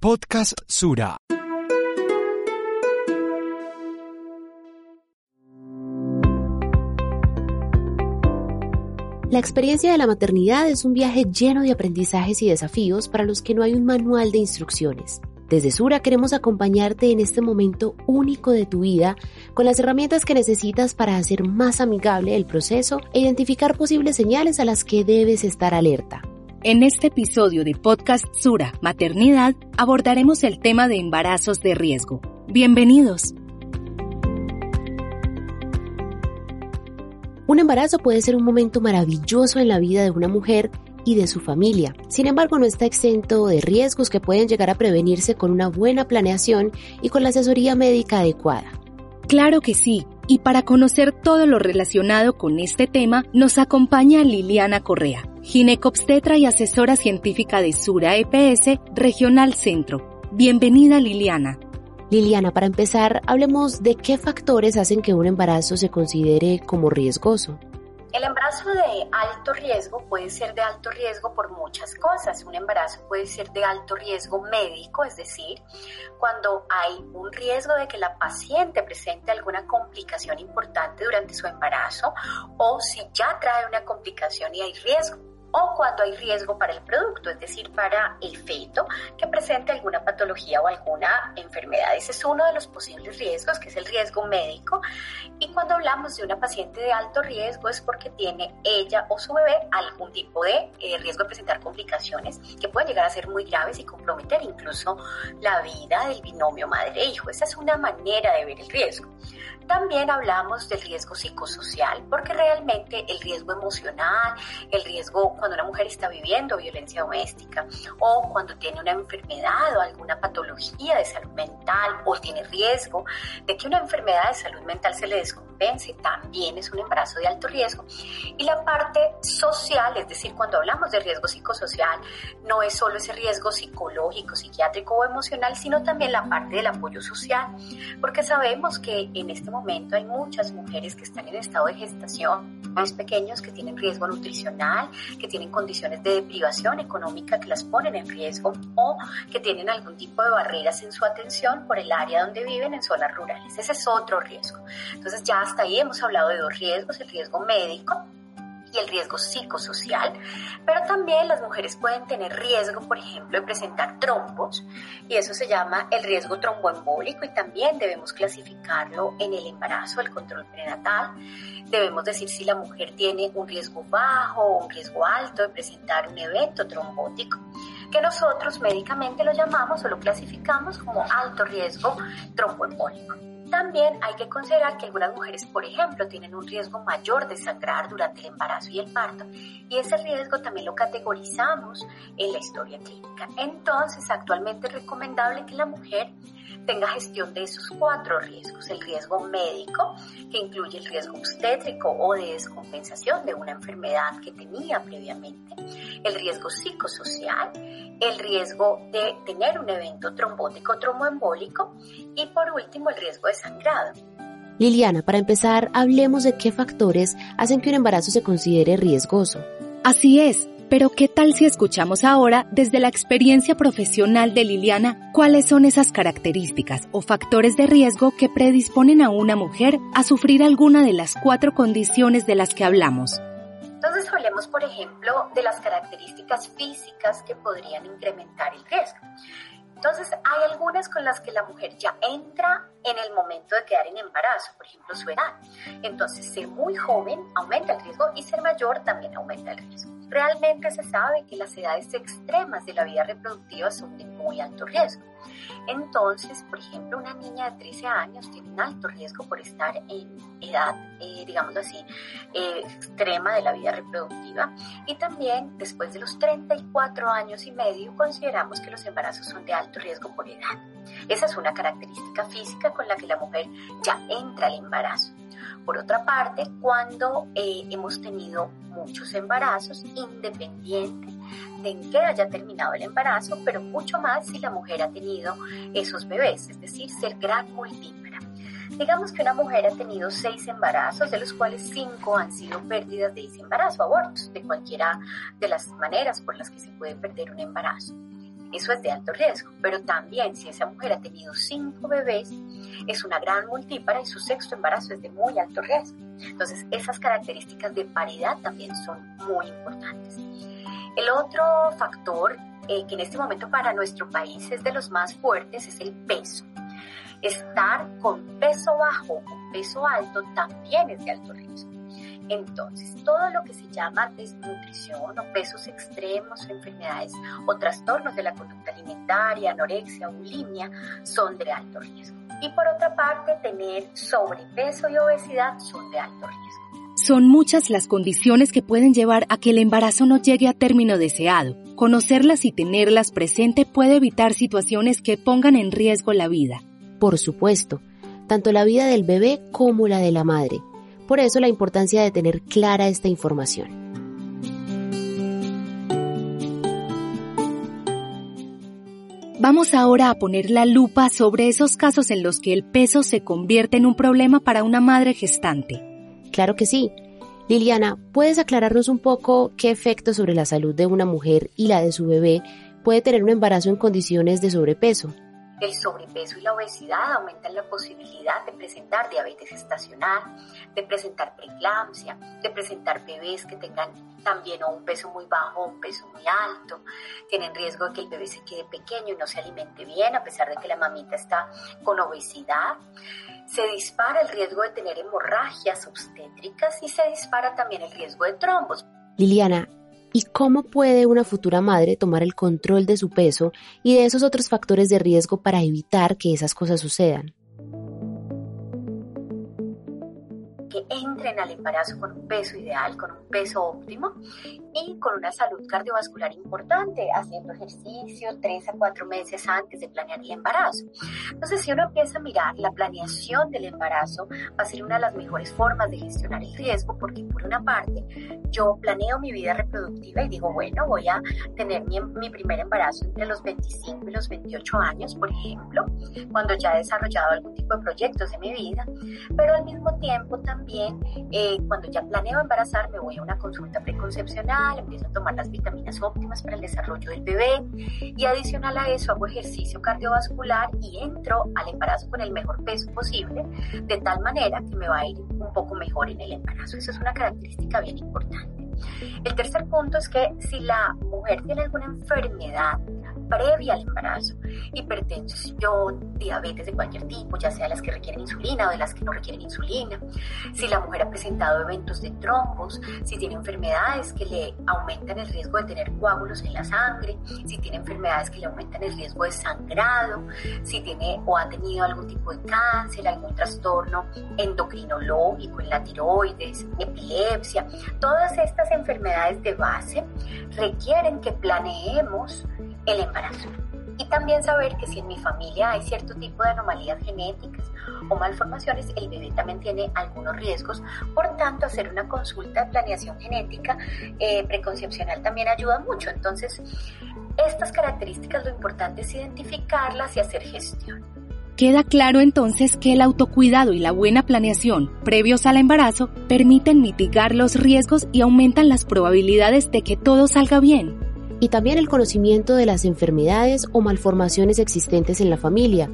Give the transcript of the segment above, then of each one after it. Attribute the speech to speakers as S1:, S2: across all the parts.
S1: Podcast Sura.
S2: La experiencia de la maternidad es un viaje lleno de aprendizajes y desafíos para los que no hay un manual de instrucciones. Desde Sura queremos acompañarte en este momento único de tu vida con las herramientas que necesitas para hacer más amigable el proceso e identificar posibles señales a las que debes estar alerta.
S3: En este episodio de Podcast Sura Maternidad abordaremos el tema de embarazos de riesgo. Bienvenidos.
S2: Un embarazo puede ser un momento maravilloso en la vida de una mujer y de su familia. Sin embargo, no está exento de riesgos que pueden llegar a prevenirse con una buena planeación y con la asesoría médica adecuada.
S3: Claro que sí. Y para conocer todo lo relacionado con este tema, nos acompaña Liliana Correa, ginecobstetra y asesora científica de Sura EPS Regional Centro. Bienvenida Liliana.
S2: Liliana, para empezar, hablemos de qué factores hacen que un embarazo se considere como riesgoso.
S4: El embarazo de alto riesgo puede ser de alto riesgo por muchas cosas. Un embarazo puede ser de alto riesgo médico, es decir, cuando hay un riesgo de que la paciente presente alguna complicación importante durante su embarazo o si ya trae una complicación y hay riesgo o cuando hay riesgo para el producto, es decir, para el feto que presente alguna patología o alguna enfermedad. Ese es uno de los posibles riesgos, que es el riesgo médico. Y cuando hablamos de una paciente de alto riesgo es porque tiene ella o su bebé algún tipo de eh, riesgo de presentar complicaciones que pueden llegar a ser muy graves y comprometer incluso la vida del binomio madre-hijo. Esa es una manera de ver el riesgo. También hablamos del riesgo psicosocial, porque realmente el riesgo emocional, el riesgo cuando una mujer está viviendo violencia doméstica o cuando tiene una enfermedad o alguna patología de salud mental o tiene riesgo de que una enfermedad de salud mental se le también es un embarazo de alto riesgo. Y la parte social, es decir, cuando hablamos de riesgo psicosocial, no es solo ese riesgo psicológico, psiquiátrico o emocional, sino también la parte del apoyo social, porque sabemos que en este momento hay muchas mujeres que están en estado de gestación, más pequeños que tienen riesgo nutricional, que tienen condiciones de deprivación económica que las ponen en riesgo o que tienen algún tipo de barreras en su atención por el área donde viven en zonas rurales. Ese es otro riesgo. Entonces ya hasta ahí hemos hablado de dos riesgos, el riesgo médico y el riesgo psicosocial, pero también las mujeres pueden tener riesgo, por ejemplo, de presentar trombos, y eso se llama el riesgo tromboembólico, y también debemos clasificarlo en el embarazo, el control prenatal. Debemos decir si la mujer tiene un riesgo bajo o un riesgo alto de presentar un evento trombótico, que nosotros médicamente lo llamamos o lo clasificamos como alto riesgo tromboembólico. También hay que considerar que algunas mujeres, por ejemplo, tienen un riesgo mayor de sangrar durante el embarazo y el parto y ese riesgo también lo categorizamos en la historia clínica. Entonces, actualmente es recomendable que la mujer tenga gestión de esos cuatro riesgos. El riesgo médico, que incluye el riesgo obstétrico o de descompensación de una enfermedad que tenía previamente. El riesgo psicosocial, el riesgo de tener un evento trombótico tromboembólico y por último el riesgo de sangrado.
S2: Liliana, para empezar, hablemos de qué factores hacen que un embarazo se considere riesgoso.
S3: Así es, pero ¿qué tal si escuchamos ahora desde la experiencia profesional de Liliana cuáles son esas características o factores de riesgo que predisponen a una mujer a sufrir alguna de las cuatro condiciones de las que hablamos?
S4: Entonces hablemos, por ejemplo, de las características físicas que podrían incrementar el riesgo. Entonces, hay algunas con las que la mujer ya entra en el momento de quedar en embarazo, por ejemplo, su edad. Entonces, ser muy joven aumenta el riesgo y ser mayor también aumenta el riesgo. Realmente se sabe que las edades extremas de la vida reproductiva son de muy alto riesgo. Entonces, por ejemplo, una niña de 13 años tiene un alto riesgo por estar en edad, eh, digamos así, eh, extrema de la vida reproductiva. Y también después de los 34 años y medio consideramos que los embarazos son de alto riesgo por edad. Esa es una característica física con la que la mujer ya entra al embarazo. Por otra parte, cuando eh, hemos tenido muchos embarazos, independiente de en que haya terminado el embarazo, pero mucho más si la mujer ha tenido esos bebés, es decir, ser gran multípera. Digamos que una mujer ha tenido seis embarazos, de los cuales cinco han sido pérdidas de ese embarazo, abortos, de cualquiera de las maneras por las que se puede perder un embarazo. Eso es de alto riesgo, pero también si esa mujer ha tenido cinco bebés, es una gran multípara y su sexto embarazo es de muy alto riesgo. Entonces, esas características de paridad también son muy importantes. El otro factor eh, que en este momento para nuestro país es de los más fuertes es el peso. Estar con peso bajo o peso alto también es de alto riesgo. Entonces, todo lo que se llama desnutrición o pesos extremos, enfermedades o trastornos de la conducta alimentaria, anorexia, bulimia, son de alto riesgo. Y por otra parte, tener sobrepeso y obesidad son de alto riesgo.
S3: Son muchas las condiciones que pueden llevar a que el embarazo no llegue a término deseado. Conocerlas y tenerlas presente puede evitar situaciones que pongan en riesgo la vida.
S2: Por supuesto, tanto la vida del bebé como la de la madre. Por eso la importancia de tener clara esta información.
S3: Vamos ahora a poner la lupa sobre esos casos en los que el peso se convierte en un problema para una madre gestante.
S2: Claro que sí. Liliana, ¿puedes aclararnos un poco qué efectos sobre la salud de una mujer y la de su bebé puede tener un embarazo en condiciones de sobrepeso?
S4: El sobrepeso y la obesidad aumentan la posibilidad de presentar diabetes estacional, de presentar preeclampsia, de presentar bebés que tengan también un peso muy bajo o un peso muy alto. Tienen riesgo de que el bebé se quede pequeño y no se alimente bien a pesar de que la mamita está con obesidad. Se dispara el riesgo de tener hemorragias obstétricas y se dispara también el riesgo de trombos.
S2: Liliana, ¿Y cómo puede una futura madre tomar el control de su peso y de esos otros factores de riesgo para evitar que esas cosas sucedan?
S4: Que entren al embarazo con un peso ideal, con un peso óptimo y con una salud cardiovascular importante, haciendo ejercicio tres a cuatro meses antes de planear el embarazo. Entonces, si uno empieza a mirar la planeación del embarazo, va a ser una de las mejores formas de gestionar el riesgo, porque por una parte, yo planeo mi vida reproductiva y digo, bueno, voy a tener mi, mi primer embarazo entre los 25 y los 28 años, por ejemplo, cuando ya he desarrollado algún tipo de proyectos de mi vida, pero al mismo tiempo también también eh, cuando ya planeo embarazar, me voy a una consulta preconcepcional, empiezo a tomar las vitaminas óptimas para el desarrollo del bebé y adicional a eso hago ejercicio cardiovascular y entro al embarazo con el mejor peso posible, de tal manera que me va a ir un poco mejor en el embarazo. Eso es una característica bien importante. El tercer punto es que si la mujer tiene alguna enfermedad previa al embarazo, hipertensión, diabetes de cualquier tipo, ya sea las que requieren insulina o de las que no requieren insulina, si la mujer ha presentado eventos de trombos, si tiene enfermedades que le aumentan el riesgo de tener coágulos en la sangre, si tiene enfermedades que le aumentan el riesgo de sangrado, si tiene o ha tenido algún tipo de cáncer, algún trastorno endocrinológico en la tiroides, epilepsia, todas estas enfermedades de base requieren que planeemos el embarazo. Y también saber que si en mi familia hay cierto tipo de anomalías genéticas o malformaciones, el bebé también tiene algunos riesgos. Por tanto, hacer una consulta de planeación genética eh, preconcepcional también ayuda mucho. Entonces, estas características lo importante es identificarlas y hacer gestión.
S3: Queda claro entonces que el autocuidado y la buena planeación previos al embarazo permiten mitigar los riesgos y aumentan las probabilidades de que todo salga bien
S2: y también el conocimiento de las enfermedades o malformaciones existentes en la familia,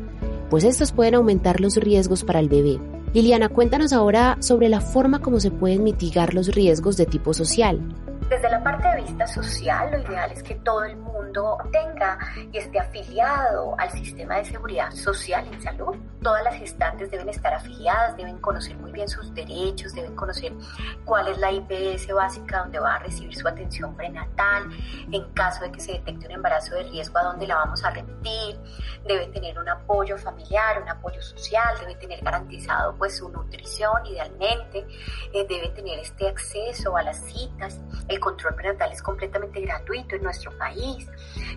S2: pues estos pueden aumentar los riesgos para el bebé. Liliana, cuéntanos ahora sobre la forma como se pueden mitigar los riesgos de tipo social.
S4: Desde la parte de vista social, lo ideal es que todo el mundo tenga y esté afiliado al sistema de seguridad social en salud. Todas las gestantes deben estar afiliadas, deben conocer muy bien sus derechos, deben conocer cuál es la IPS básica donde va a recibir su atención prenatal, en caso de que se detecte un embarazo de riesgo, a dónde la vamos a remitir, debe tener un apoyo familiar, un apoyo social, debe tener garantizado pues su nutrición idealmente, eh, debe tener este acceso a las citas, el control prenatal es completamente gratuito en nuestro país.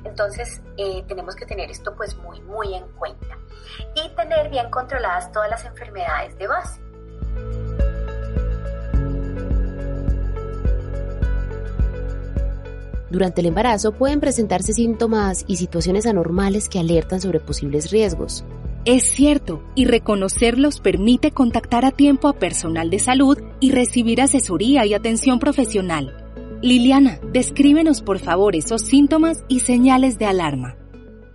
S4: Entonces, eh, tenemos que tener esto pues muy, muy en cuenta. Y tener bien controladas todas las enfermedades de base.
S2: Durante el embarazo pueden presentarse síntomas y situaciones anormales que alertan sobre posibles riesgos.
S3: Es cierto, y reconocerlos permite contactar a tiempo a personal de salud y recibir asesoría y atención profesional. Liliana, descríbenos por favor esos síntomas y señales de alarma.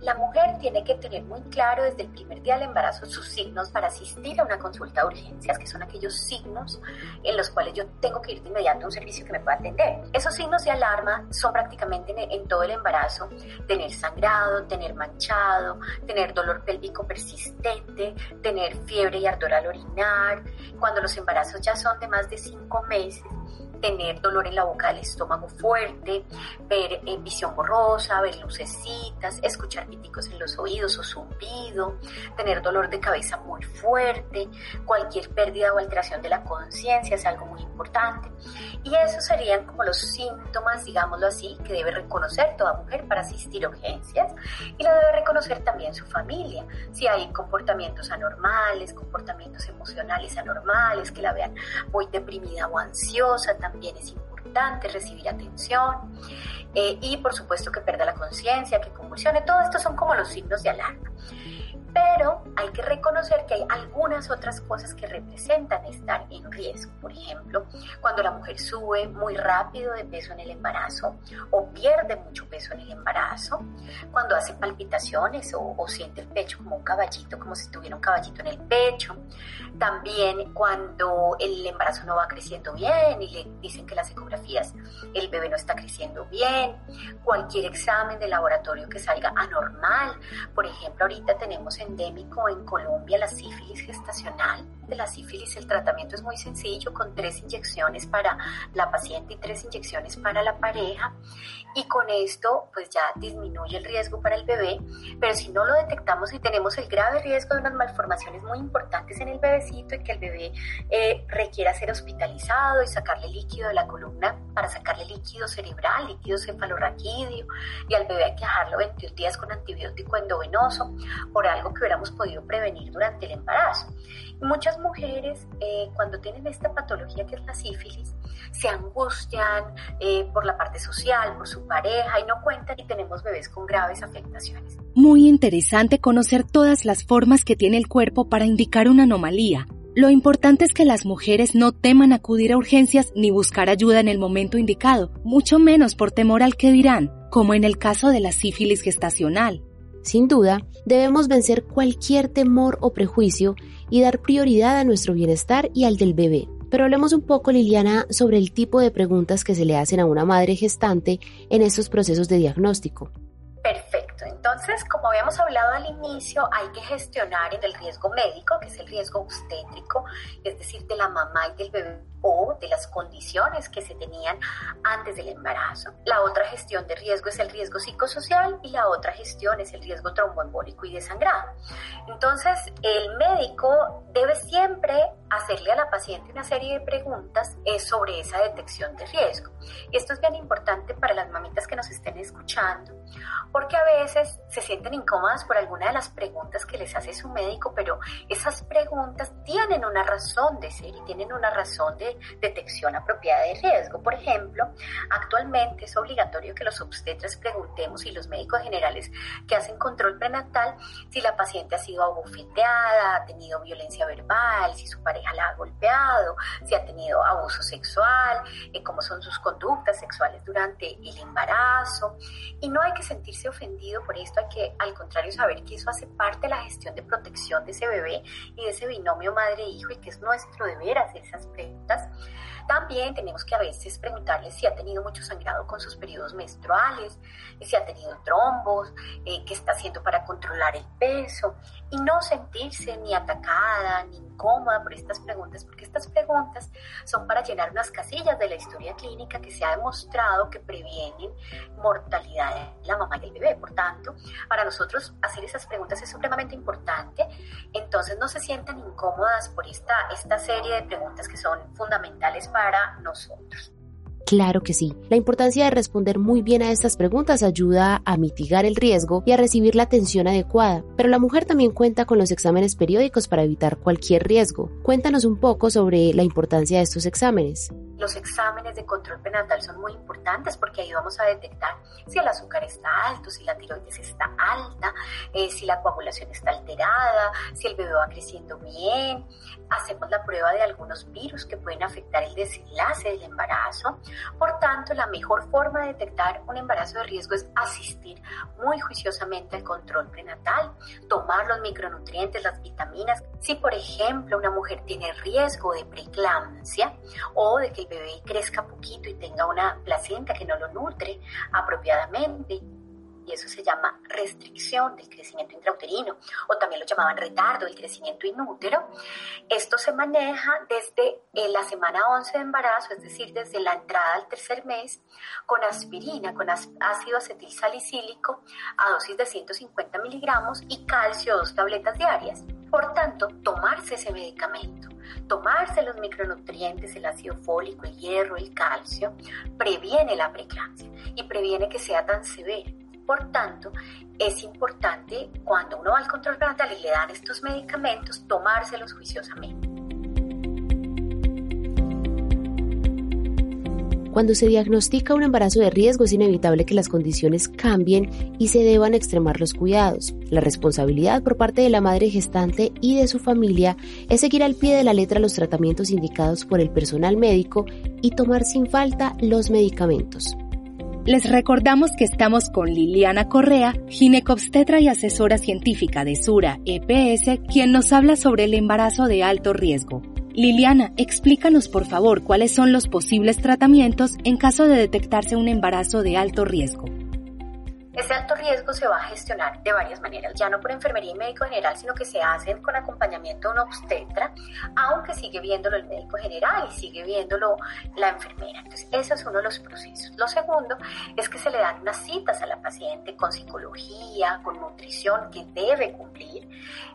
S4: La mujer tiene que tener muy claro desde el primer día del embarazo sus signos para asistir a una consulta de urgencias, que son aquellos signos en los cuales yo tengo que ir de inmediato a un servicio que me pueda atender. Esos signos de alarma son prácticamente en, todo el embarazo, tener sangrado, tener manchado, tener dolor pélvico persistente, tener fiebre y ardor al orinar. Cuando los embarazos ya son de más de cinco meses, tener dolor en la boca del estómago fuerte, ver eh, visión borrosa, ver lucecitas, escuchar píticos en los oídos o zumbido, tener dolor de cabeza muy fuerte, cualquier pérdida o alteración de la conciencia es algo muy importante. Y esos serían como los síntomas, digámoslo así, que debe reconocer toda mujer para asistir a urgencias y lo debe reconocer también su familia. Si hay comportamientos anormales, comportamientos emocionales anormales, que la vean muy deprimida o ansiosa, también también es importante recibir atención eh, y por supuesto que pierda la conciencia, que convulsione, todo esto son como los signos de alarma. Pero hay que reconocer que hay algunas otras cosas que representan estar en riesgo. Por ejemplo, cuando la mujer sube muy rápido de peso en el embarazo o pierde mucho peso en el embarazo, cuando hace palpitaciones o, o siente el pecho como un caballito, como si tuviera un caballito en el pecho. También cuando el embarazo no va creciendo bien y le dicen que las ecografías el bebé no está creciendo bien. Cualquier examen de laboratorio que salga anormal. Por ejemplo, ahorita tenemos endémico en Colombia la sífilis gestacional. De la sífilis el tratamiento es muy sencillo con tres inyecciones para la paciente y tres inyecciones para la pareja y con esto pues ya disminuye el riesgo para el bebé, pero si no lo detectamos y tenemos el grave riesgo de unas malformaciones muy importantes en el bebecito y que el bebé eh, requiera ser hospitalizado y sacarle líquido de la columna para sacarle líquido cerebral, líquido cefalorraquídeo y al bebé hay que dejarlo 21 días con antibiótico endovenoso por algo que hubiéramos podido prevenir durante el embarazo. muchas mujeres, eh, cuando tienen esta patología que es la sífilis, se angustian eh, por la parte social, por su pareja y no cuentan y tenemos bebés con graves afectaciones.
S3: Muy interesante conocer todas las formas que tiene el cuerpo para indicar una anomalía. Lo importante es que las mujeres no teman acudir a urgencias ni buscar ayuda en el momento indicado, mucho menos por temor al que dirán, como en el caso de la sífilis gestacional.
S2: Sin duda, debemos vencer cualquier temor o prejuicio y dar prioridad a nuestro bienestar y al del bebé. Pero hablemos un poco, Liliana, sobre el tipo de preguntas que se le hacen a una madre gestante en estos procesos de diagnóstico.
S4: Perfecto. Entonces, como habíamos hablado al inicio, hay que gestionar el riesgo médico, que es el riesgo obstétrico, es decir, de la mamá y del bebé o de las condiciones que se tenían antes del embarazo. La otra gestión de riesgo es el riesgo psicosocial y la otra gestión es el riesgo tromboembólico y desangrado. Entonces, el médico debe siempre hacerle a la paciente una serie de preguntas eh, sobre esa detección de riesgo. Esto es bien importante para las mamitas que nos estén escuchando, porque a veces se sienten incómodas por alguna de las preguntas que les hace su médico, pero esas preguntas tienen una razón de ser y tienen una razón de detección apropiada de riesgo. Por ejemplo, actualmente es obligatorio que los obstetras preguntemos y los médicos generales que hacen control prenatal si la paciente ha sido abofeteada, ha tenido violencia verbal, si su pareja la ha golpeado, si ha tenido abuso sexual, eh, cómo son sus conductas sexuales durante el embarazo. Y no hay que sentirse ofendido por esto, hay que al contrario saber que eso hace parte de la gestión de protección de ese bebé y de ese binomio madre-hijo y que es nuestro deber hacer esas preguntas. También tenemos que a veces preguntarle si ha tenido mucho sangrado con sus periodos menstruales, si ha tenido trombos, eh, qué está haciendo para controlar el peso y no sentirse ni atacada ni incómoda por estas preguntas, porque estas preguntas son para llenar unas casillas de la historia clínica que se ha demostrado que previenen mortalidad de la mamá y el bebé. Por tanto, para nosotros hacer esas preguntas es supremamente importante. Entonces no se sientan incómodas por esta, esta serie de preguntas que son fundamentales para nosotros.
S2: Claro que sí. La importancia de responder muy bien a estas preguntas ayuda a mitigar el riesgo y a recibir la atención adecuada, pero la mujer también cuenta con los exámenes periódicos para evitar cualquier riesgo. Cuéntanos un poco sobre la importancia de estos exámenes
S4: los exámenes de control prenatal son muy importantes porque ahí vamos a detectar si el azúcar está alto, si la tiroides está alta, eh, si la coagulación está alterada, si el bebé va creciendo bien. Hacemos la prueba de algunos virus que pueden afectar el desenlace del embarazo. Por tanto, la mejor forma de detectar un embarazo de riesgo es asistir muy juiciosamente al control prenatal, tomar los micronutrientes, las vitaminas. Si, por ejemplo, una mujer tiene riesgo de preeclampsia o de que el bebé crezca poquito y tenga una placenta que no lo nutre apropiadamente, y eso se llama restricción del crecimiento intrauterino o también lo llamaban retardo del crecimiento inútero. Esto se maneja desde eh, la semana 11 de embarazo, es decir, desde la entrada al tercer mes, con aspirina, con ácido acetil salicílico a dosis de 150 miligramos y calcio, dos tabletas diarias. Ese medicamento, tomarse los micronutrientes, el ácido fólico, el hierro, el calcio, previene la preeclampsia y previene que sea tan severa. Por tanto, es importante cuando uno va al control prenatal y le dan estos medicamentos, tomárselos juiciosamente.
S2: Cuando se diagnostica un embarazo de riesgo es inevitable que las condiciones cambien y se deban extremar los cuidados. La responsabilidad por parte de la madre gestante y de su familia es seguir al pie de la letra los tratamientos indicados por el personal médico y tomar sin falta los medicamentos.
S3: Les recordamos que estamos con Liliana Correa, ginecobstetra y asesora científica de Sura EPS, quien nos habla sobre el embarazo de alto riesgo. Liliana, explícanos por favor cuáles son los posibles tratamientos en caso de detectarse un embarazo de alto riesgo.
S4: Ese alto riesgo se va a gestionar de varias maneras, ya no por enfermería y médico general, sino que se hacen con acompañamiento de un obstetra, aunque sigue viéndolo el médico general y sigue viéndolo la enfermera. Entonces, ese es uno de los procesos. Lo segundo es que se le dan unas citas a la paciente con psicología, con nutrición que debe cumplir.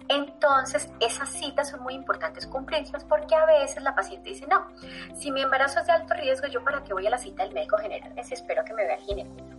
S4: Entonces, esas citas son muy importantes cumplirlas porque a veces la paciente dice, no, si mi embarazo es de alto riesgo, yo para qué voy a la cita del médico general, es espero que me vea el ginecólogo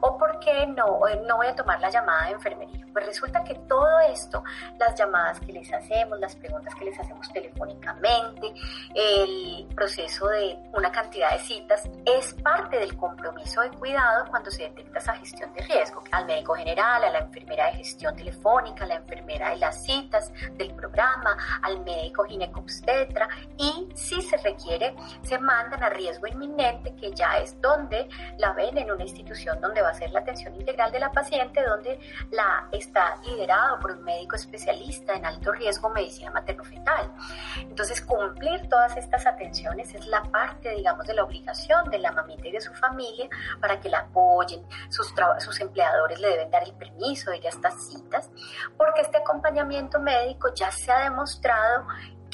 S4: o por qué no, eh, no voy a tomar la llamada de enfermería. Pues resulta que todo esto, las llamadas que les hacemos, las preguntas que les hacemos telefónicamente, el proceso de una cantidad de citas, es parte del compromiso de cuidado cuando se detecta esa gestión de riesgo. Al médico general, a la enfermera de gestión telefónica, a la enfermera de las citas del programa, al médico ginecobstetra y si se requiere, se mandan a riesgo inminente, que ya es donde la ven en una institución donde va a ser la atención integral de la paciente, donde la está liderado por un médico especialista en alto riesgo medicina materno-fetal. Entonces, cumplir todas estas atenciones es la parte, digamos, de la obligación de la mamita y de su familia para que la apoyen. Sus, sus empleadores le deben dar el permiso de ir a estas citas, porque este acompañamiento médico ya se ha demostrado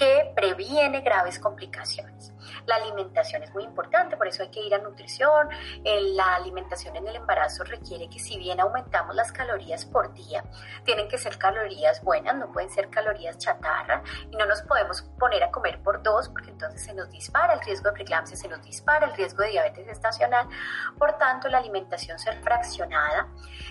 S4: que previene graves complicaciones. La alimentación es muy importante, por eso hay que ir a nutrición. La alimentación en el embarazo requiere que si bien aumentamos las calorías por día, tienen que ser calorías buenas, no pueden ser calorías chatarra y no nos podemos poner a comer por dos porque entonces se nos dispara el riesgo de preeclampsia, se nos dispara el riesgo de diabetes estacional. Por tanto, la alimentación ser fraccionada,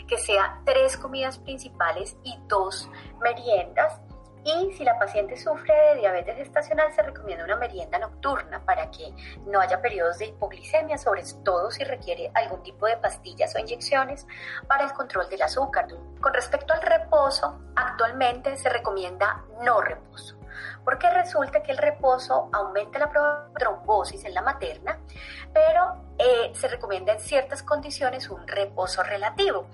S4: que sea tres comidas principales y dos meriendas y si la paciente sufre de diabetes estacional, se recomienda una merienda nocturna para que no haya periodos de hipoglicemia, sobre todo si requiere algún tipo de pastillas o inyecciones para el control del azúcar. Con respecto al reposo, actualmente se recomienda no reposo porque resulta que el reposo aumenta la probabilidad de trombosis en la materna, pero eh, se recomienda en ciertas condiciones un reposo relativo.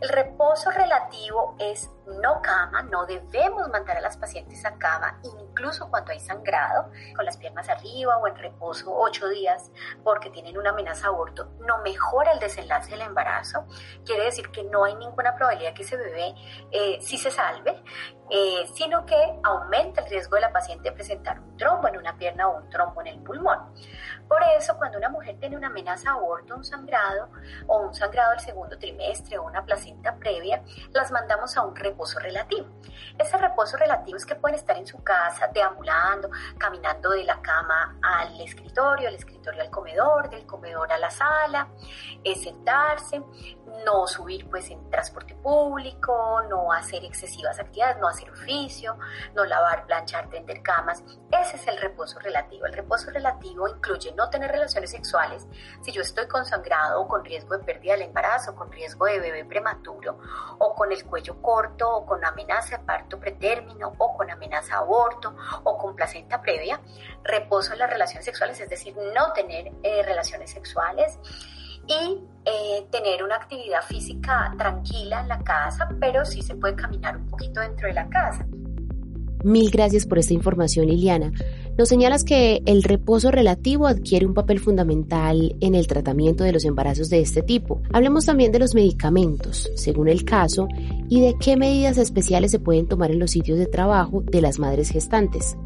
S4: El reposo relativo es no cama, no debemos mandar a las pacientes a cama, incluso cuando hay sangrado, con las piernas arriba o en reposo ocho días porque tienen una amenaza aborto, no mejora el desenlace del embarazo. Quiere decir que no hay ninguna probabilidad que ese bebé eh, sí se salve, eh, sino que aumenta el riesgo de la paciente presentar un trombo en una pierna o un trombo en el pulmón. Por eso, cuando una mujer tiene una amenaza de aborto, un sangrado o un sangrado del segundo trimestre o una placenta previa, las mandamos a un reposo relativo. Ese reposo relativo es que pueden estar en su casa deambulando, caminando de la cama al escritorio, del escritorio al comedor, del comedor a la sala, sentarse, no subir pues en transporte público, no hacer excesivas actividades, no hacer oficio, no lavar, planchar, tender camas. Ese es el reposo relativo. El reposo relativo incluye no tener relaciones sexuales si yo estoy consangrado o con riesgo de pérdida del embarazo, con riesgo de bebé prematuro, o con el cuello corto, o con amenaza de parto pretérmino, o con amenaza de aborto, o con placenta previa. Reposo en las relaciones sexuales, es decir, no tener eh, relaciones sexuales y eh, tener una actividad física tranquila en la casa, pero sí se puede caminar un poquito dentro de la casa.
S2: Mil gracias por esta información, Liliana. Nos señalas que el reposo relativo adquiere un papel fundamental en el tratamiento de los embarazos de este tipo. Hablemos también de los medicamentos, según el caso, y de qué medidas especiales se pueden tomar en los sitios de trabajo de las madres gestantes.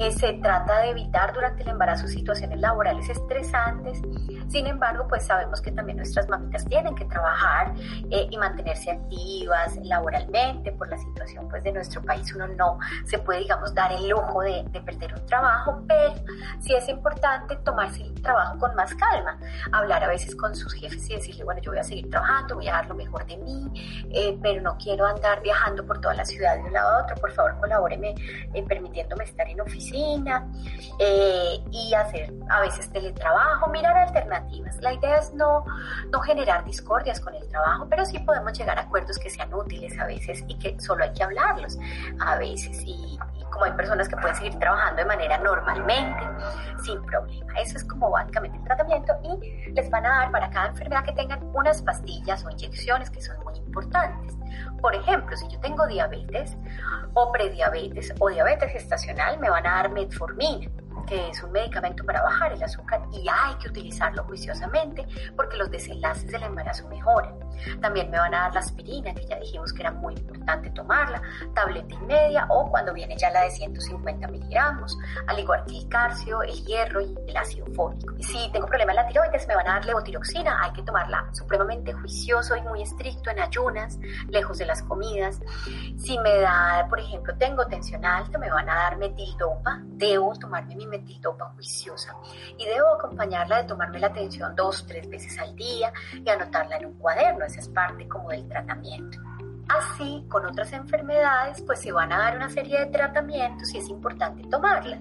S4: Eh, se trata de evitar durante el embarazo situaciones laborales estresantes. Sin embargo, pues sabemos que también nuestras mamitas tienen que trabajar eh, y mantenerse activas laboralmente por la situación pues de nuestro país. Uno no se puede, digamos, dar el lujo de, perder un trabajo, pero sí es importante tomarse el trabajo con más calma, hablar a veces con sus jefes y decirle, bueno, yo voy a seguir trabajando, voy a dar lo mejor de mí, eh, pero no quiero andar viajando por toda la ciudad de un lado a otro, por favor colabóreme permitiéndome estar en oficina eh, y hacer a veces teletrabajo, mirar alternativas. La idea es no, no generar discordias con el trabajo, pero sí podemos llegar a acuerdos que sean útiles a veces y que solo hay que hablarlos a veces. Y, como hay personas que pueden seguir trabajando de manera normalmente, sin problema. Eso es como básicamente el tratamiento y les van a dar para cada enfermedad que tengan unas pastillas o inyecciones que son muy importantes. Por ejemplo, si yo tengo diabetes o prediabetes o diabetes gestacional, me van a dar metformina que es un medicamento para bajar el azúcar y hay que utilizarlo juiciosamente porque los desenlaces del embarazo mejoran. También me van a dar la aspirina, que ya dijimos que era muy importante tomarla, tableta y media o cuando viene ya la de 150 miligramos, al igual que el calcio, el hierro y el ácido fólico. Si tengo problema en la tiroides, me van a dar levotiroxina, hay que tomarla supremamente juicioso y muy estricto en ayunas, lejos de las comidas. Si me da, por ejemplo, tengo tensión alta, me van a dar metildopa, debo tomarme mi metildopa juiciosa y debo acompañarla de tomarme la atención dos, tres veces al día y anotarla en un cuaderno es parte como del tratamiento. Así, con otras enfermedades, pues se van a dar una serie de tratamientos y es importante tomarlas,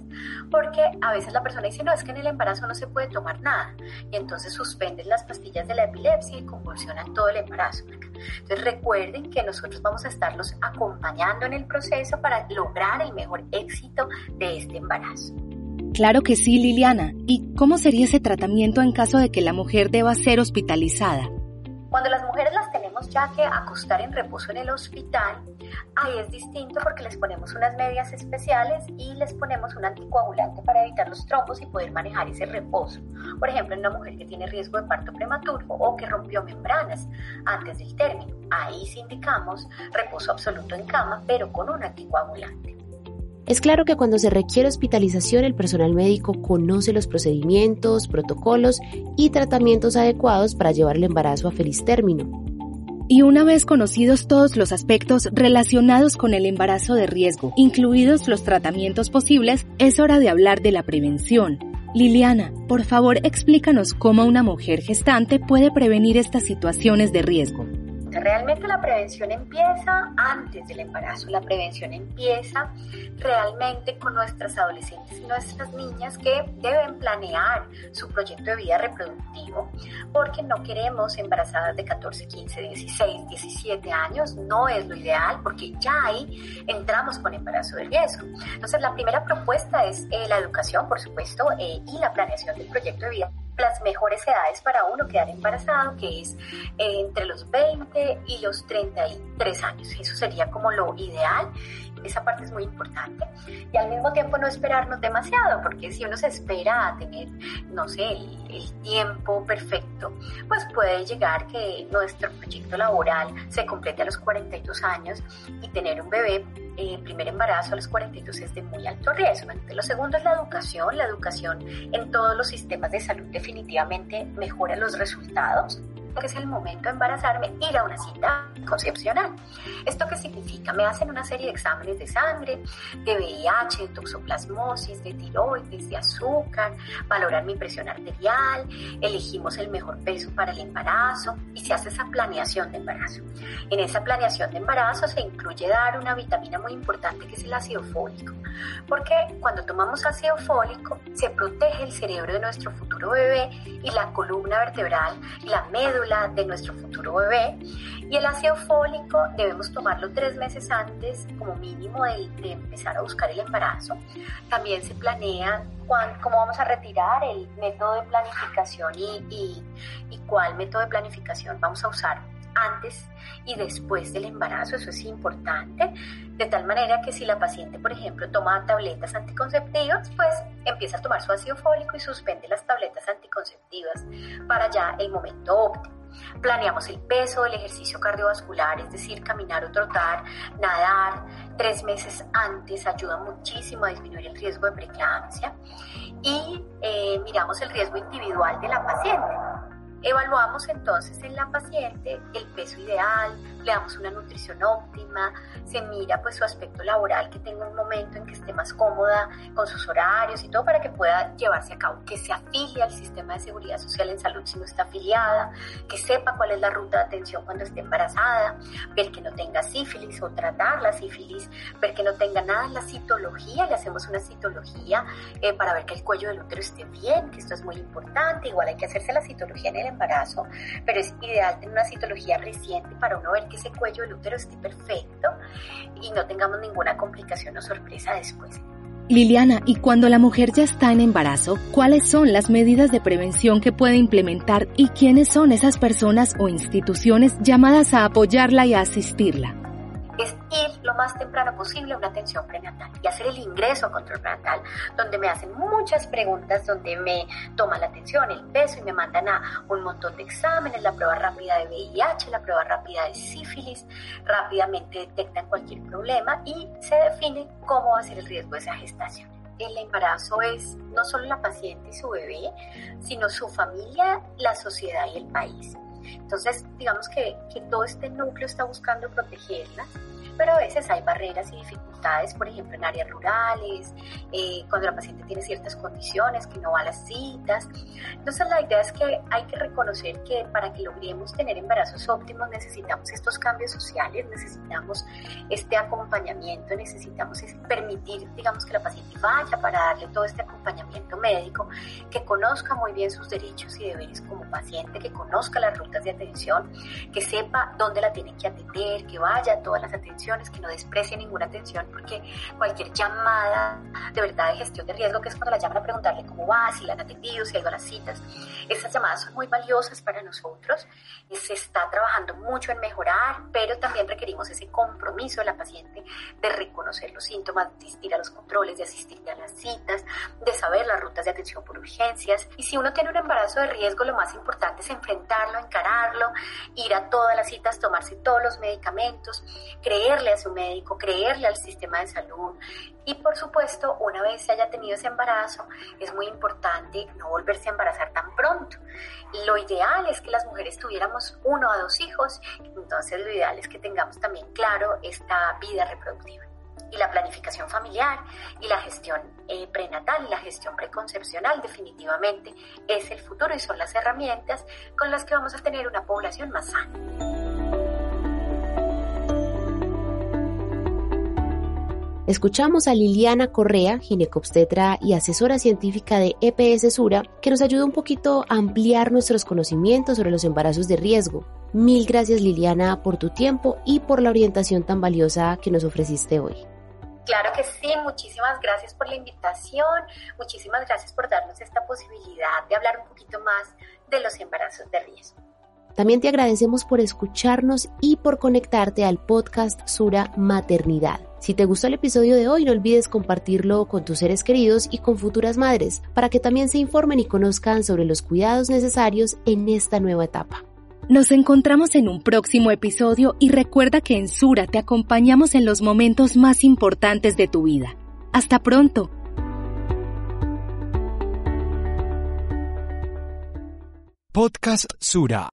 S4: porque a veces la persona dice, no, es que en el embarazo no se puede tomar nada, y entonces suspenden las pastillas de la epilepsia y convulsionan todo el embarazo. Entonces recuerden que nosotros vamos a estarlos acompañando en el proceso para lograr el mejor éxito de este embarazo.
S3: Claro que sí, Liliana. ¿Y cómo sería ese tratamiento en caso de que la mujer deba ser hospitalizada?
S4: Cuando las mujeres las tenemos ya que acostar en reposo en el hospital, ahí es distinto porque les ponemos unas medias especiales y les ponemos un anticoagulante para evitar los trombos y poder manejar ese reposo. Por ejemplo, en una mujer que tiene riesgo de parto prematuro o que rompió membranas antes del término, ahí sí indicamos reposo absoluto en cama, pero con un anticoagulante.
S2: Es claro que cuando se requiere hospitalización el personal médico conoce los procedimientos, protocolos y tratamientos adecuados para llevar el embarazo a feliz término.
S3: Y una vez conocidos todos los aspectos relacionados con el embarazo de riesgo, incluidos los tratamientos posibles, es hora de hablar de la prevención. Liliana, por favor explícanos cómo una mujer gestante puede prevenir estas situaciones de riesgo.
S4: Realmente la prevención empieza antes del embarazo, la prevención empieza realmente con nuestras adolescentes y nuestras niñas que deben planear su proyecto de vida reproductivo porque no queremos embarazadas de 14, 15, 16, 17 años, no es lo ideal porque ya ahí entramos con embarazo de riesgo. Entonces la primera propuesta es eh, la educación, por supuesto, eh, y la planeación del proyecto de vida las mejores edades para uno quedar embarazado, que es eh, entre los 20 y los 33 años. Eso sería como lo ideal. Esa parte es muy importante. Y al mismo tiempo no esperarnos demasiado, porque si uno se espera a tener, no sé, el, tiempo perfecto, pues puede llegar que nuestro proyecto laboral se complete a los 42 años y tener un bebé eh, primer embarazo a los 42 es de muy alto riesgo. lo segundo es la educación. La educación en todos los sistemas de salud definitivamente mejora los resultados que es el momento de embarazarme, ir a una cita concepcional. ¿Esto qué significa? Me hacen una serie de exámenes de sangre, de VIH, de toxoplasmosis, de tiroides, de azúcar, valorar mi presión arterial, elegimos el mejor peso para el embarazo y se hace esa planeación de embarazo. En esa planeación de embarazo se incluye dar una vitamina muy importante que es el ácido fólico, porque cuando tomamos ácido fólico se protege el cerebro de nuestro futuro bebé y la columna vertebral y la médula de nuestro futuro bebé. Y el ácido fólico debemos tomarlo tres meses antes como mínimo de, empezar a buscar el embarazo. También se planea cómo vamos a retirar el método de planificación y, y cuál método de planificación vamos a usar antes y después del embarazo, eso es importante, de tal manera que si la paciente, por ejemplo, toma tabletas anticonceptivas, pues empieza a tomar su ácido fólico y suspende las tabletas anticonceptivas para ya el momento óptimo. Planeamos el peso, el ejercicio cardiovascular, es decir, caminar o trotar, nadar tres meses antes ayuda muchísimo a disminuir el riesgo de preeclampsia y eh, miramos el riesgo individual de la paciente Evaluamos entonces en la paciente el peso ideal, le damos una nutrición óptima, se mira pues su aspecto laboral, que tenga un momento en que esté más cómoda con sus horarios y todo para que pueda llevarse a cabo, que se afilie al sistema de seguridad social en salud si no está afiliada, que sepa cuál es la ruta de atención cuando esté embarazada, ver que no tenga sífilis o tratar la sífilis, ver que no tenga nada en la citología, le hacemos una citología eh, para ver que el cuello del útero esté bien, que esto es muy importante, igual hay que hacerse la citología en el embarazo, pero es ideal tener una citología reciente para uno ver que ese cuello del útero esté perfecto y no tengamos ninguna complicación o sorpresa después.
S3: Liliana, y cuando la mujer ya está en embarazo, ¿cuáles son las medidas de prevención que puede implementar y quiénes son esas personas o instituciones llamadas a apoyarla y a asistirla?
S4: Es ir lo más temprano posible a una atención prenatal y hacer el ingreso a control prenatal, donde me hacen muchas preguntas, donde me toman la atención, el peso y me mandan a un montón de exámenes, la prueba rápida de VIH, la prueba rápida de sífilis, rápidamente detectan cualquier problema y se define cómo va a ser el riesgo de esa gestación el embarazo es no solo la paciente y su bebé, sino su familia, la sociedad y el país. Entonces, digamos que, que todo este núcleo está buscando protegerlas, pero a veces hay barreras y dificultades, por ejemplo, en áreas rurales, eh, cuando la paciente tiene ciertas condiciones, que no va a las citas. Entonces, la idea es que hay que reconocer que para que logremos tener embarazos óptimos necesitamos estos cambios sociales, necesitamos este acompañamiento, necesitamos permitir, digamos, que la paciente vaya para darle todo este acompañamiento médico, que conozca muy bien sus derechos y deberes como paciente, que conozca las rutas de atención, que sepa dónde la tienen que atender, que vaya a todas las atenciones, que no desprecie ninguna atención, porque cualquier llamada de verdad de gestión de riesgo, que es cuando la llaman a preguntarle cómo va, si la han atendido, si ha ido a las citas, esas llamadas son muy valiosas para nosotros. Se está trabajando mucho en mejorar, pero también requerimos ese compromiso de la paciente de reconocer los síntomas, de asistir a los controles, de asistir a las citas, de saber las rutas de atención por urgencias. Y si uno tiene un embarazo de riesgo, lo más importante es enfrentarlo, encararlo ir a todas las citas, tomarse todos los medicamentos, creerle a su médico, creerle al sistema de salud. Y por supuesto, una vez se haya tenido ese embarazo, es muy importante no volverse a embarazar tan pronto. Lo ideal es que las mujeres tuviéramos uno o dos hijos, entonces lo ideal es que tengamos también claro esta vida reproductiva y la planificación familiar y la gestión eh, prenatal y la gestión preconcepcional definitivamente es el futuro y son las herramientas con las que vamos a tener una población más sana.
S2: Escuchamos a Liliana Correa, ginecobstetra y asesora científica de EPS Sura, que nos ayuda un poquito a ampliar nuestros conocimientos sobre los embarazos de riesgo. Mil gracias Liliana por tu tiempo y por la orientación tan valiosa que nos ofreciste hoy.
S4: Claro que sí, muchísimas gracias por la invitación, muchísimas gracias por darnos esta posibilidad de hablar un poquito más de los embarazos de riesgo.
S2: También te agradecemos por escucharnos y por conectarte al podcast Sura Maternidad. Si te gustó el episodio de hoy, no olvides compartirlo con tus seres queridos y con futuras madres para que también se informen y conozcan sobre los cuidados necesarios en esta nueva etapa.
S3: Nos encontramos en un próximo episodio y recuerda que en Sura te acompañamos en los momentos más importantes de tu vida. Hasta pronto.
S1: Podcast Sura.